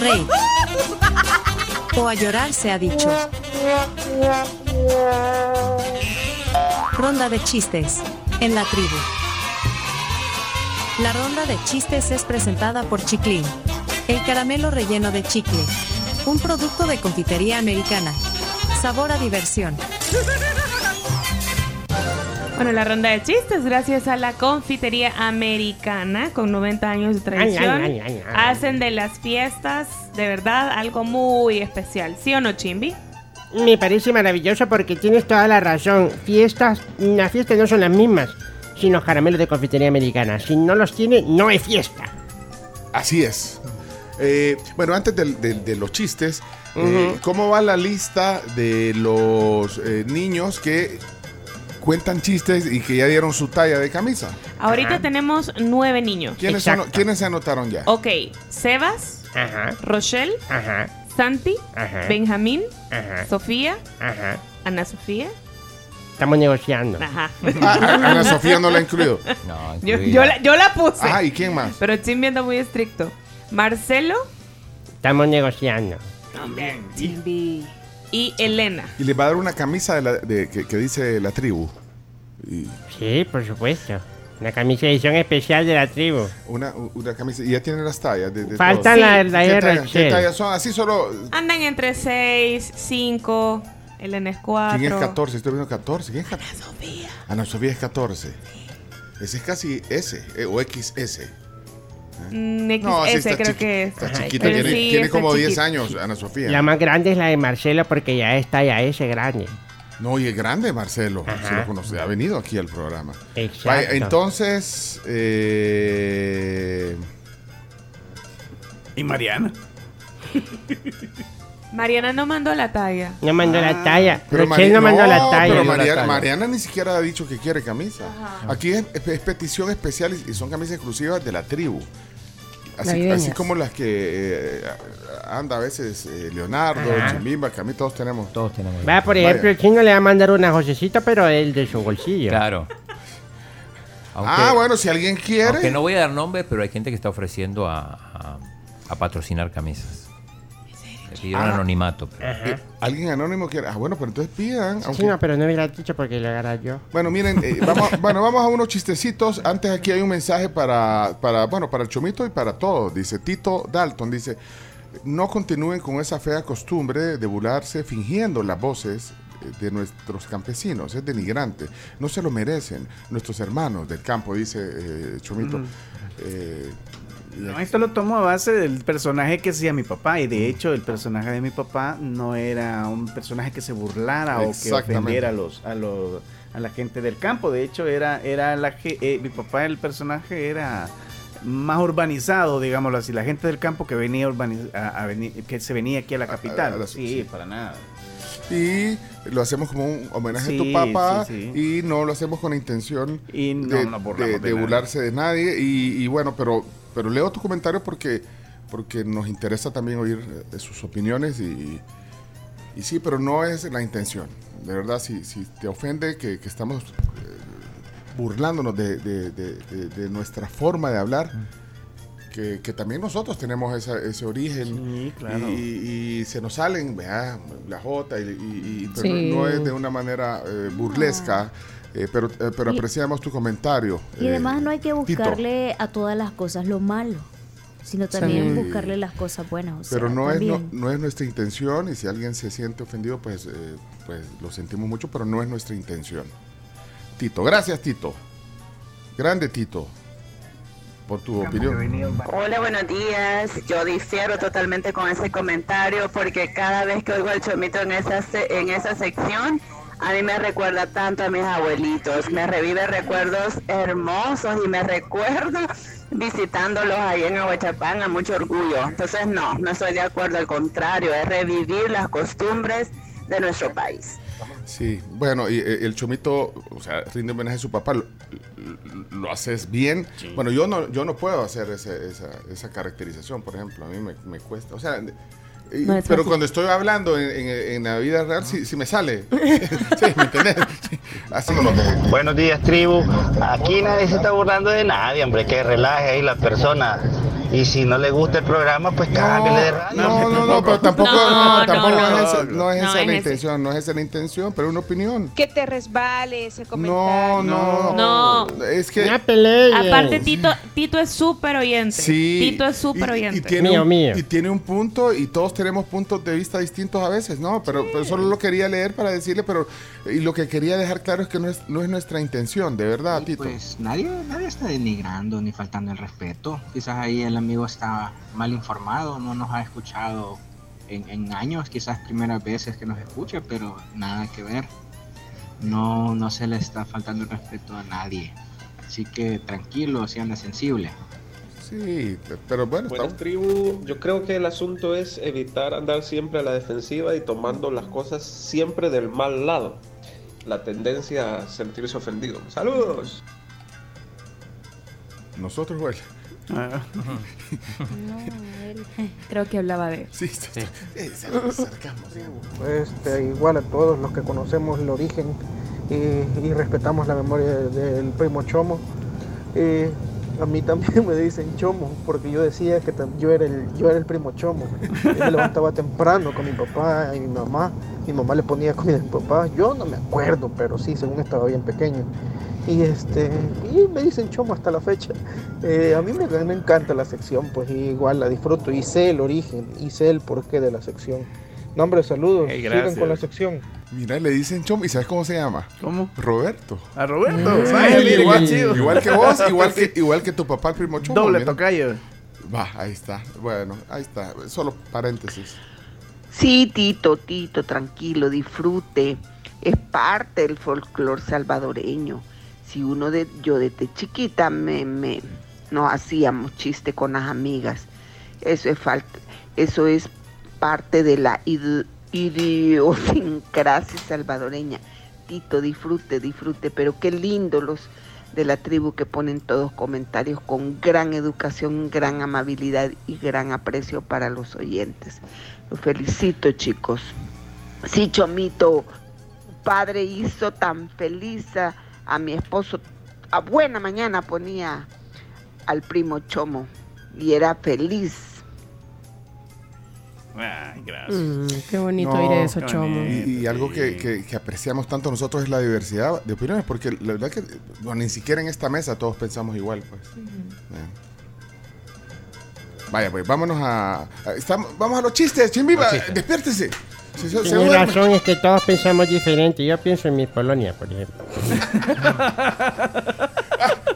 reír. O a llorar se ha dicho. Ronda de chistes. En la tribu. La ronda de chistes es presentada por Chiclin. El caramelo relleno de chicle. Un producto de confitería americana. Sabor a diversión. Bueno, la ronda de chistes, gracias a la confitería americana con 90 años de tradición, Ay, ay, ay, ay, ay. hacen de las fiestas de verdad algo muy especial. ¿Sí o no, Chimbi? Me parece maravilloso porque tienes toda la razón. Fiestas, las fiestas no son las mismas sin los caramelos de confitería americana. Si no los tiene, no es fiesta. Así es. Eh, bueno, antes del- del- de, los chistes, eh, ¿cómo va la lista de los eh, niños que cuentan chistes y que ya dieron su talla de camisa? Ahorita tenemos nueve niños. ¿Quiénes, Exacto. son- ¿quiénes se anotaron ya? Ok, Sebas, Ajá, Rochelle, ajá, Santi, Ajá. Benjamín, ajá, Sofía, ajá. Ana Sofía. Estamos negociando. Ajá. Ah, ah, Ana Sofía no la ha incluido. No, Yo, la, yo la puse. Ajá, ¿y quién más? Pero Chimbi anda muy estricto. Marcelo Estamos negociando. y Elena. Y les va a dar una camisa de la- de- que, que dice la tribu. Y Sí, por supuesto. Una camisa de edición especial de la tribu. una, una camisa. Y ya tienen las tallas. De, de Falta todos. la, Sí. la ¿Qué, de tallas, tallas son? Así solo. Andan entre 6, 5. Elena es 4. ¿Quién es 14? Estoy viendo 14. ¿Quién es 14? Ana Sofía. Ana Sofía es 14. Ese es casi S eh, o XS. Mm, XS No, sí creo chiqui- que es. Está chiquita. pero Tiene, sí, tiene está como 10 chiquita. años, Ana Sofía. La más grande es la de Marcelo porque ya está ya ese grande. No, y es grande, Marcelo. Ajá. Se lo conoce. Ha venido aquí al programa. Exacto. Vaya, entonces. eh, ¿Y Mariana? Mariana no mandó la talla. No mandó la talla. pero Mari- no mandó la talla. Pero la Mariana, talla. Mariana ni siquiera ha dicho que quiere camisa. Aquí es, es petición especial y son camisas exclusivas de la tribu. Así, como las que eh, anda a veces eh, Leonardo, Ajá. Chimbimba, que a mí todos tenemos. Todos tenemos. Va, por Vaya. ejemplo, el chino le va a mandar una Josecita, pero él de su bolsillo. Claro. Aunque, ah, bueno, si alguien quiere. aunque no voy a dar nombres, pero hay gente que está ofreciendo a, a- a patrocinar camisas. Le pidieron Ah. anonimato. pero- eh, alguien anónimo quiere. Ah, bueno, pero entonces pidan. aunque- Sí, no, pero no hubiera dicho porque lo agarra yo. Bueno, miren, eh, vamos, bueno, vamos a unos chistecitos. Antes aquí hay un mensaje para, para, bueno, para el chomito y para todos. Dice Tito Dalton, dice, no continúen con esa fea costumbre de burlarse fingiendo las voces eh, de nuestros campesinos. Es denigrante. No se lo merecen nuestros hermanos del campo, dice eh, Chomito. Eh, No, esto lo tomo a base del personaje que hacía mi papá. Y de hecho, el personaje de mi papá no era un personaje que se burlara o que ofendiera a los, a los a la gente del campo. De hecho, era, era la eh, mi papá, el personaje era más urbanizado, digámoslo así, la gente del campo que venía a, a venir, que se venía aquí a la capital. a la- sí, sí. para nada. y lo hacemos como un homenaje a tu papá sí, y no lo hacemos con intención Y no de, de- de de burlarse de nadie. Y, y bueno, pero, pero leo tu comentario porque, porque nos interesa también oír eh, sus opiniones y, y sí, pero no es la intención. De verdad, si, si te ofende que, que estamos eh, burlándonos de, de- nuestra forma de hablar, que, que también nosotros tenemos esa- ese origen Sí, claro. y, y se nos salen, vea, la J, y, y- y- pero Sí. no es de una manera eh, burlesca, eh, pero, eh, pero Y- apreciamos tu comentario. Y eh, además no hay que Tito. buscarle a todas las cosas lo malo, sino también Sí. buscarle las cosas buenas. O sea, Pero no es, no, no es nuestra intención y si alguien se siente ofendido, pues, eh, pues lo sentimos mucho, pero no es nuestra intención. Tito, gracias Tito. Grande Tito, por tu opinión. Hola, buenos días. Yo difiero totalmente con ese comentario porque cada vez que oigo al chomito en esa, en esa sección, a mí me recuerda tanto a mis abuelitos. Me revive recuerdos hermosos y me recuerdo visitándolos ahí en Aguachapán a mucho orgullo. Entonces, no, no estoy de acuerdo. Al contrario, es revivir las costumbres de nuestro país. Sí, bueno, y eh, el chomito, o sea, rinde homenaje a su papá, lo, lo- haces bien. Bueno, yo no, yo no puedo hacer ese- esa, esa caracterización, por ejemplo, a mí me, me cuesta. O sea, No pero fácil. cuando estoy hablando en, en- en la vida real, sí, sí me sale. sí, ¿me entendés? Sí, Así Buenos días, tribu. Aquí nadie se está burlando de nadie, hombre. Que relaje ahí la persona. Y si no le gusta el programa, pues cámbiale de radio. No, no, no, pero tampoco, No, tampoco no, es, no. esa, no es No esa es la ese. intención, no es esa la intención, pero una opinión. Que te resbale ese No, comentario. no, No. Es que Ya peleé. Aparte, Tito, Tito es súper oyente. sí. Tito es súper y- oyente. Y, tiene Mío, un, mío. y tiene un punto y todos tenemos puntos de vista distintos a veces, ¿no? Pero, pero solo lo quería leer para decirle, pero y lo que quería dejar claro es que no es, no es nuestra intención, de verdad, Y Tito. pues nadie, nadie está denigrando ni faltando el respeto. Quizás ahí el amigo está mal informado, no nos ha escuchado en, en años, quizás primeras veces que nos escucha, pero nada que ver. No, no se le está faltando el respeto a nadie. Así que tranquilo, sean sensible. Sí, pero bueno, Buenas tribu, yo creo que el asunto es evitar andar siempre a la defensiva y tomando las cosas siempre del mal lado. La tendencia a sentirse ofendido. Saludos. nosotros, güey. Ah, Creo que hablaba de. Sí, sí, sí, sarcasmo. Este, igual a todos los que conocemos el origen y, y respetamos la memoria de- del primo Chomo. eh, a mí también me dicen Chomo, porque yo decía que yo era el, yo era el primo Chomo. Yo me levantaba temprano con mi papá y mi mamá. Mi mamá le ponía comida a mi papá. Yo no me acuerdo, pero sí, según estaba bien pequeño. Y este y me dicen Chomo hasta la fecha. Eh, a mí me, me encanta la sección, pues igual la disfruto y sé el origen y sé el porqué de la sección. No, hombre, saludos. Hey, Sigan con la sección. Mira, le dicen Chom, ¿y sabes cómo se llama? ¿Cómo? Roberto. A Roberto. Mire, igual, chido. igual que vos, igual que, igual que tu papá, el primo Chomo. Doble mira. tocayo. Va, ahí está. Bueno, ahí está. Solo paréntesis. Sí, Tito, Tito, tranquilo, disfrute. Es parte del folclore salvadoreño. Si uno de yo desde chiquita me, me nos hacíamos chiste con las amigas. Eso es falta, eso es parte de la id- idiosincrasia salvadoreña. Tito, disfrute, disfrute, pero qué lindo los de la tribu que ponen todos comentarios con gran educación, gran amabilidad y gran aprecio para los oyentes. Los felicito, chicos. Sí, Chomito, padre hizo tan feliz a mi esposo. A buena mañana ponía al primo Chomo y era feliz. Ay, gracias. Mm, qué bonito No, oír eso, Chomo. Y, y algo que, que- que apreciamos tanto nosotros es la diversidad de opiniones, porque la verdad que bueno, ni siquiera en esta mesa todos pensamos igual. Pues. Vaya, pues vámonos a. a- estamos- vamos a los chistes, Chimbiba, Los chistes. despiértese. Se, se- se Tienes duerme. razón, es que todos pensamos diferente. Yo pienso en mi Polonia, por ejemplo.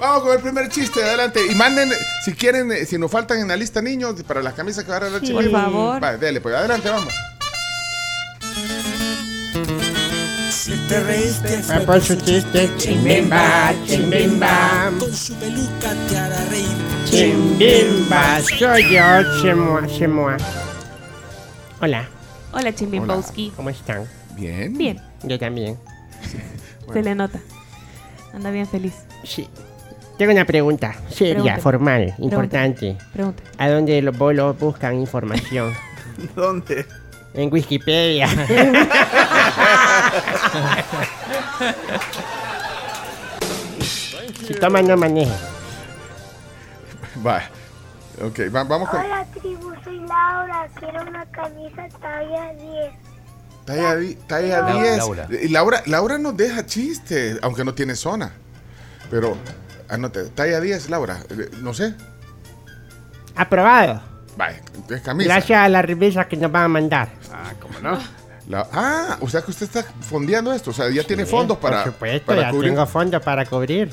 Vamos con el primer chiste, adelante. Y manden, si quieren, eh, si nos faltan en la lista niños, para las camisas que va a regalar Sí, Chimbiba. por favor. Vale, dele, pues adelante, vamos. Si te reíste Va por su chiste. Chimbimba, chimbimba. con su peluca te hará reír. Chimbimba, soy yo, Chemoa, Chemoa. Hola, Hola, Chimbimbowski. ¿cómo están? Bien. Bien, Yo también. se le nota. Anda bien feliz. Sí. Tengo una pregunta seria, formal, importante. Pregunta. ¿A dónde los bolos buscan información? ¿Dónde? En Wikipedia. si toman, no manejen. Va. Ok, va- vamos con. Hola tribu, soy Laura, quiero una camisa talla 10. Talla, talla Laura, 10. Laura. Y Laura, Laura nos deja chistes, aunque no tiene zona. Pero, anote, talla 10, Laura. Eh, No sé. Aprobado. Vaya, es camisa. Gracias a las revistas que nos van a mandar. Ah, ¿cómo no? La- ah, o sea que usted está fondeando esto. O sea, ya tiene fondos para, Por supuesto, para ya cubrir. tengo fondos para cubrir.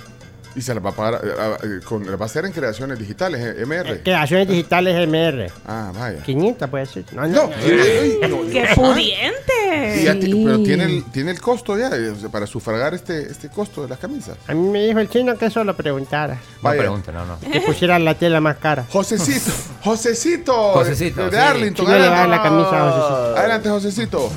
Y se las va a pagar. eh, ah, eh, con, las va a hacer en creaciones digitales, eh, MR. Creaciones digitales MR. Ah, vaya. 500 puede ser. No, No, no. eh, no, ¡Qué ah, pudiente! ti- pero tiene el, tiene el costo ya eh, para sufragar este, este costo de las camisas. A mí me dijo el chino que eso lo preguntara. No Vaya. pregunta, no, no. Que pusiera la tela más cara. Josecito, Josecito, Josecito, de sí. Arlington. Chino le va a dar adelante. la camisa a Josecito. Adelante, Josecito.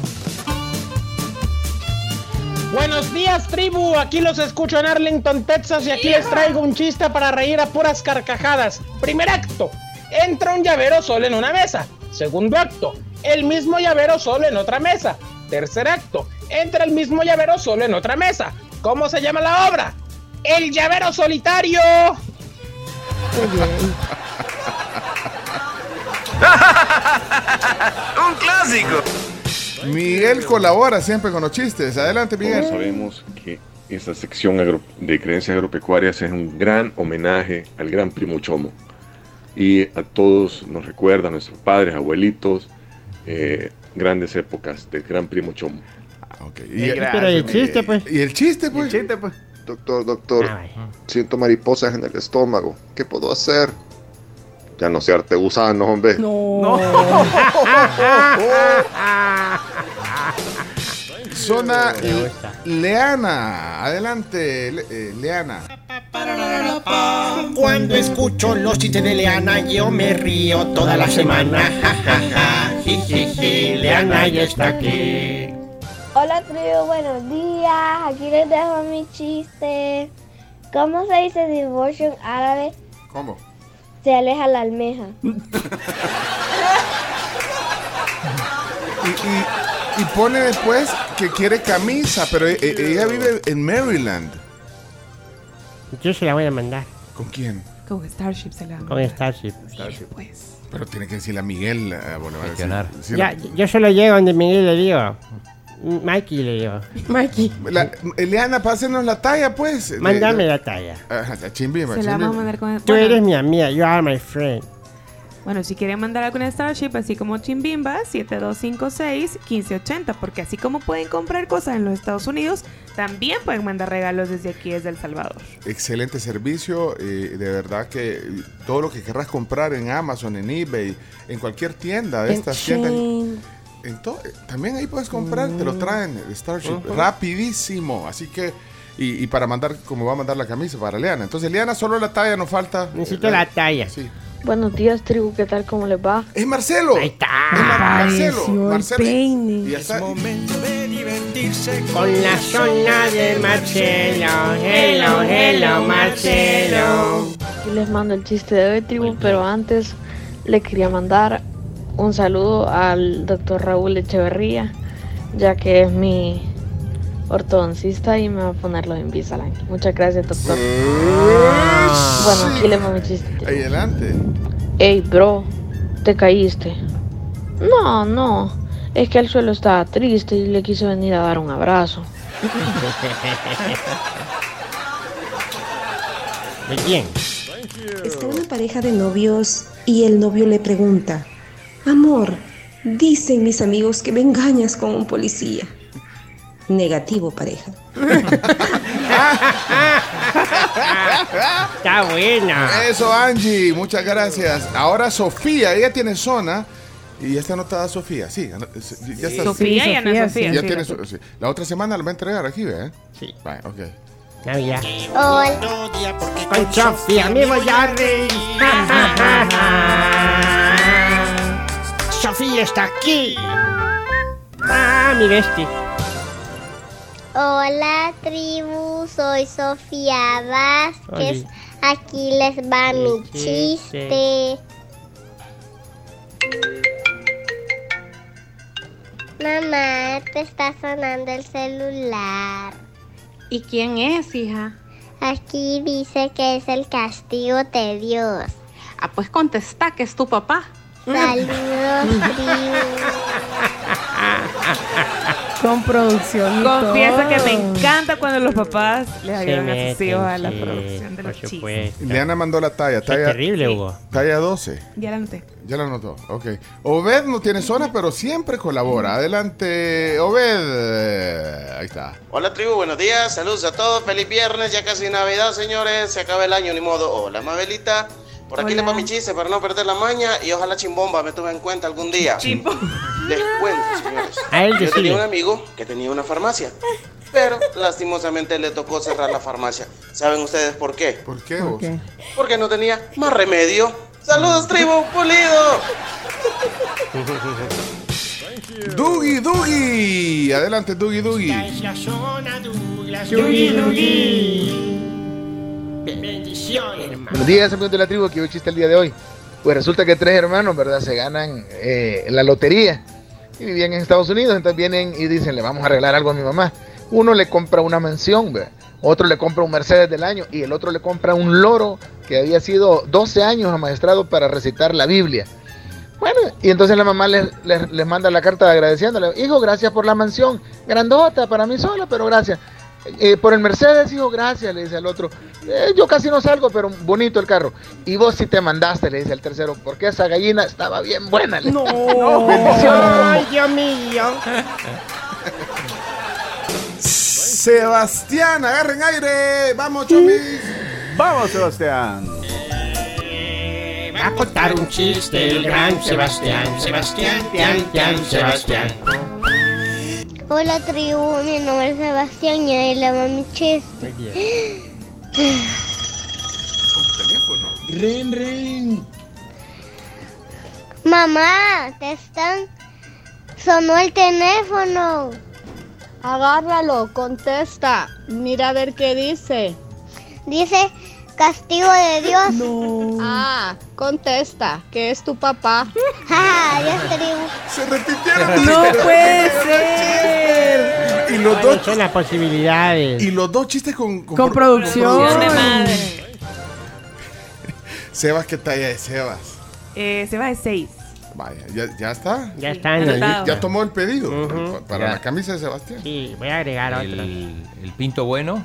Buenos días, tribu. Aquí los escucho en Arlington, Texas, y aquí les traigo un chiste para reír a puras carcajadas. Primer acto: entra un llavero solo en una mesa. Segundo acto: el mismo llavero solo en otra mesa. Tercer acto: entra el mismo llavero solo en otra mesa. ¿Cómo se llama la obra? El llavero solitario. Un clásico. Miguel colabora siempre con los chistes. Adelante, Todos Miguel. sabemos que esta sección agro- de creencias agropecuarias es un gran homenaje al gran primo Chomo. Y a todos nos recuerda a nuestros padres, abuelitos, eh, grandes épocas del gran primo Chomo. Y, Pero el chiste, pues. y el chiste, pues. chiste, pues. Doctor, doctor, siento mariposas en el estómago. ¿Qué puedo hacer? Ya no searte gusano, hombre. No. Zona Leana. Adelante, Le- eh, Leana. Cuando escucho los chistes de Leana, yo me río toda la semana. Ja, ja, ja. Leana ya está aquí. Hola tribu, buenos días. Aquí les dejo mi chiste. ¿Cómo se dice divorcio en árabe? ¿Cómo? Se aleja la almeja. Y, y- y pone después que quiere camisa, pero e- e- ella vive en Maryland. Yo se la voy a mandar ¿Con quién? Con Starship se la con Starship. pues. Pero tiene que decirle a Miguel. bueno, va a decir- Gestionar. decirle- Ya, yo solo llego donde Miguel le digo. Mikey le digo. Mikey. La- Eliana, pásenos la talla, pues. Mándame la talla. Ajá, la chimbimba, Se la vamos a mandar con Tú bueno, eres mi amiga, you are my friend. Bueno, si quieren mandar alguna Starship, así como Chimbimba, 7256-1580, porque así como pueden comprar cosas en los Estados Unidos, también pueden mandar regalos desde aquí, desde El Salvador. Excelente servicio. eh, de verdad que todo lo que querrás comprar en Amazon, en eBay, en cualquier tienda de En estas tiendas. Shein. en to- eh, también ahí puedes comprar, te Mm. lo traen, el Starship, rapidísimo. Así que, y, y para mandar, como va a mandar la camisa para Leana. Entonces, Leana, solo la talla nos falta. Necesito la talla. Sí. Buenos días, tribu, ¿qué tal? ¿Cómo les va? Es Marcelo. Ahí está. Marcelo. Marcelo. Y ya está. Con la zona de Marcelo. Hello, hello, Marcelo. Aquí les mando el chiste de hoy, tribu, pero antes le quería mandar un saludo al doctor Raúl Echeverría, ya que es mi ortodoncista y me va a poner los Invisalign. Muchas gracias, doctor. Bueno, aquí le mando mi chiste. Ahí adelante. Ey, bro, ¿te caíste? No, no. Es que el suelo estaba triste y le quise venir a dar un abrazo. ¿De quién? Está una pareja de novios y el novio le pregunta, Amor, dicen mis amigos que me engañas con un policía. Negativo, pareja. Está buena. Eso, Angie, muchas gracias. Ahora Sofía, ella tiene zona. Y ya está anotada Sofía, sí. Ya está. Sofía y Ana Ya Sofía, sí, tiene la- su- sí. La otra semana la va a entregar aquí, ¿eh? Sí. Vale, ok. Navidad. Hola. Con Sofía me voy a reír. Ja, ja, ja, ja. Sofía está aquí. Ah, mi bestia. Hola tribu, soy Sofía Vázquez. Oli. Aquí les va mi chiste. Mamá, te está sonando el celular. ¿Y quién es, hija? Aquí dice que es el castigo de Dios. Ah, pues contesta que es tu papá. Saludos, tribu. Con producción. todo. que me encanta cuando los papás les ayudan a sus hijos a la producción de los chistes. Leana mandó la talla. Qué talla terrible, Hugo. Talla 12. Ya la noté. Ya la anotó, ok. Obed no tiene zona, pero siempre colabora. Adelante, Obed. Ahí está. Hola tribu, buenos días, saludos a todos, feliz viernes, ya casi Navidad señores, se acaba el año, ni modo. Hola Mabelita, por aquí Hola. le va mi chiste para no perder la maña y ojalá Chimbomba me tome en cuenta algún día. Les cuento, señores. A él Yo decide. tenía un amigo que tenía una farmacia, pero lastimosamente le tocó cerrar la farmacia. ¿Saben ustedes por qué? ¿Por qué vos? Porque no tenía más remedio. Saludos tribu, pulido. Dugi, Dugi. Adelante, Dugi, Dugi. Dugi, Dugi. Bendiciones, hermano. Buenos días, amigos de la tribu, que hoy chiste el día de hoy. Pues resulta que tres hermanos, ¿verdad? Se ganan eh, la lotería y vivían en Estados Unidos, entonces vienen y dicen, le vamos a arreglar algo a mi mamá. Uno le compra una mansión, ¿verdad? otro le compra un Mercedes del año y el otro le compra un loro que había sido 12 años amaestrado para recitar la Biblia. Bueno, y entonces la mamá les, les- les manda la carta agradeciéndole. Hijo, gracias por la mansión. Grandota para mí sola, pero gracias. Eh, por el Mercedes, hijo, gracias, le dice al otro. "Eh, yo casi no salgo, pero bonito el carro. Y vos sí te mandaste, le dice el tercero, porque esa gallina estaba bien buena. le- No, bendiciones. Ay, Dios mío. Sebastián, agarren aire. Vamos, chomis. Vamos, Sebastián. Va a contar un chiste el gran Sebastián, Sebastián, Tian, Tian, Sebastián. Hola tribu, mi nombre es Sebastián y ahí le va mi chiste. Ren, ren. Mamá, te están... Sonó el teléfono. Agárralo, contesta. Mira a ver qué dice. Dice castigo de Dios. Ah, contesta, que es tu papá. Ja, Adiós tribu. Se repitieron. No puede ser. Y los ¿Cuáles dos, son las posibilidades? y los dos chistes con, Con pro- producción. producción. de madre. Sebas, ¿qué talla es Sebas? Eh, se va de 6. Vaya, ¿ya, ya está? Ya están. anotado. Ya tomó el pedido para Ya. la camisa de Sebastián. Sí, voy a agregar otro. El, el pinto bueno.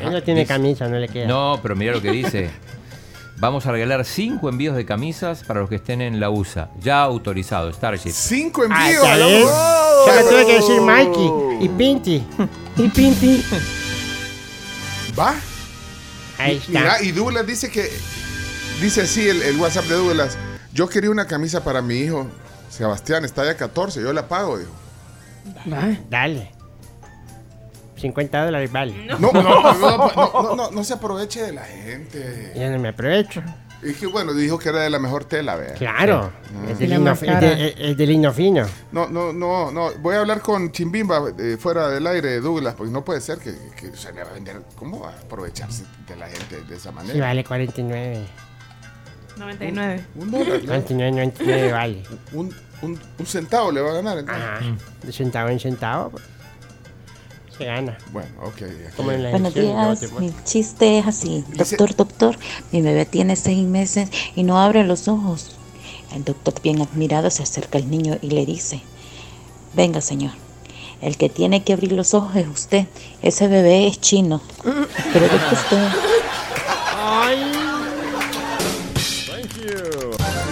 Él no tiene Dice- camisa, no le queda. No, pero mira lo que dice. Vamos a regalar cinco envíos de camisas para los que estén en la USA. Ya autorizado, Starship. Cinco Ah, envíos. ya a la- ves. ¡Oh! Ya me tuve que decir Mikey y Pinty. Y Pinty. Va. Ahí Y- está. Mira, y Douglas dice que. Dice así el, el WhatsApp de Douglas. Yo quería una camisa para mi hijo. Sebastián, está ya 14, yo la pago, dijo. Dale. 50 dólares vale. No, no, no, no, no, no, no se aproveche de la gente. Ya no me aprovecho. Y que bueno, dijo que era de la mejor tela, vea. Claro. Sí. Es, de lino, es, de, es de lino fino. No, no, no, no. Voy a hablar con Chimbimba eh, fuera del aire, Douglas, porque no puede ser que, que se le va a vender. ¿Cómo va a aprovecharse de la gente de esa manera? Sí, vale 49. 99. Un dólar, ¿no? 99, 99 vale. un, un, un centavo le va a ganar. entonces. Ajá. De centavo en centavo. pues, Gana. Bueno, ok. aquí- Como en la Buenos días, mi chiste es así. Doctor, doctor, mi bebé tiene seis meses y no abre los ojos. El doctor bien admirado se acerca al niño y le dice, venga señor, el que tiene que abrir los ojos es usted. Ese bebé es chino. Pero deje usted.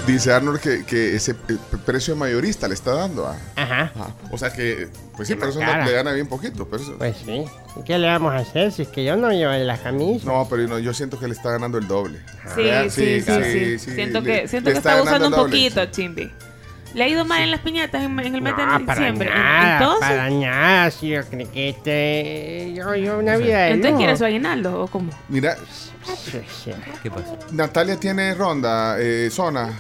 Dice Arnold que, que ese eh, precio mayorista le está dando. a- Ajá. a- o sea que, pues sí, pero eso no- le gana bien poquito. Pero eso- Pues sí. ¿Y ¿Qué le vamos a hacer si es que yo no llevo las camisas? no, pero no, yo siento que le está ganando el doble. Sí, ¿Verdad? sí, sí, sí, Siento le- que, siento le que está abusando ganando un el doble. poquito, Chimbi. Le ha ido mal en las piñatas en, en el mes de No, para diciembre. Nada, Entonces, para nada. Si yo creo que este... Yo, yo una vida de ¿entonces lujo. quiere su aguinaldo o cómo? Mira, Sí, sí. ¿Qué pasa? Natalia tiene ronda, eh, zona.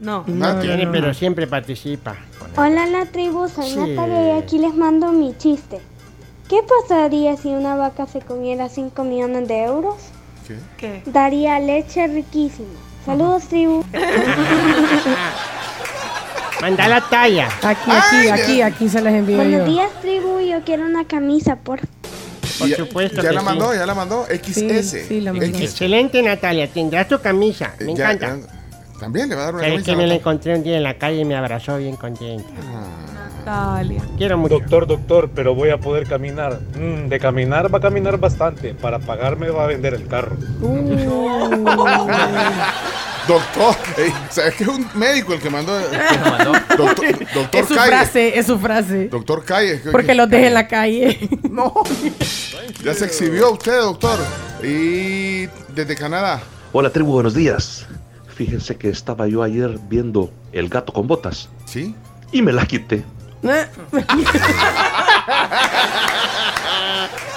No. No tiene, pero siempre participa. Hola la tribu, soy Sí. Natalia y aquí les mando mi chiste. ¿Qué pasaría si una vaca se comiera 5 millones de euros? ¿Qué? ¿Qué? Daría leche riquísima. Saludos tribu. Manda la talla. Aquí, Ay, aquí, aquí, aquí se les envío Buenos yo. días tribu, yo quiero una camisa por Por Ya- supuesto Ya que la sí. mandó, ya la mandó. XS. sí, la mandó. Excelente, Natalia. Tendrás tu camisa. Me ya- encanta. ya- también le va a dar una Sabes que me la ¿no? encontré un día en la calle y me abrazó bien contenta. Natalia. Quiero mucho. Doctor, doctor, pero voy a poder caminar. Mm, de caminar va a caminar bastante. Para pagarme va a vender el carro. Doctor, ey, ¿sabes que es un médico el que mandó? lo mandó? Doctor, doctor Es su Calle. frase, es su frase. Doctor Calle. que- Porque que- los deje en la calle. Ya se exhibió usted, doctor. Y desde Canadá. Hola tribu, buenos días. Fíjense que estaba yo ayer viendo El gato con botas ¿Sí? y me las quité. ¡Qué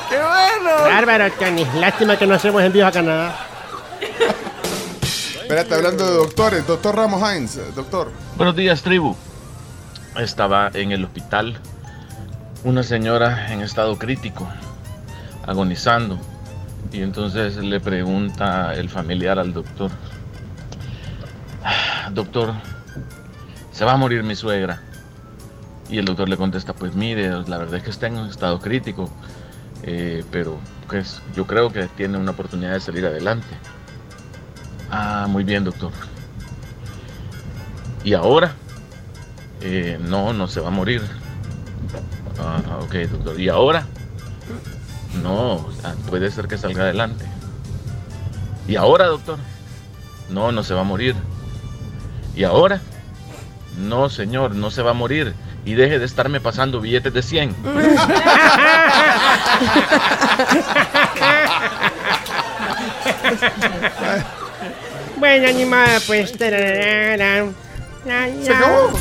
bueno! Bárbaro, Tony. Lástima que no hacemos envíos a Canadá. Espérate, hablando de doctores. Doctor Ramos Hines, eh, doctor. Buenos días tribu. Estaba en el hospital una señora en estado crítico, agonizando. Y entonces le pregunta el familiar al doctor, "Ah, doctor, se va a morir mi suegra. Y el doctor le contesta, pues mire, la verdad es que está en un estado crítico, eh, pero pues yo creo que tiene una oportunidad de salir adelante. Ah, muy bien, doctor. ¿Y ahora? Eh, no, no se va a morir. Ah, ok, doctor. ¿Y ahora? No, ah, puede ser que salga adelante. ¿Y ahora, doctor? No, no se va a morir. ¿Y ahora? No, señor, no se va a morir. Y deje de estarme pasando billetes de 100. bueno, animada, pues. tararara. Ya, ya. Se acabó.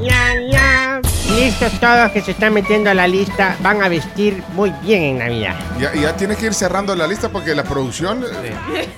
Ya, ya. Listos todos que se están metiendo a la lista. Van a vestir muy bien en Navidad. Ya, ya tiene que ir cerrando la lista porque la producción. eh,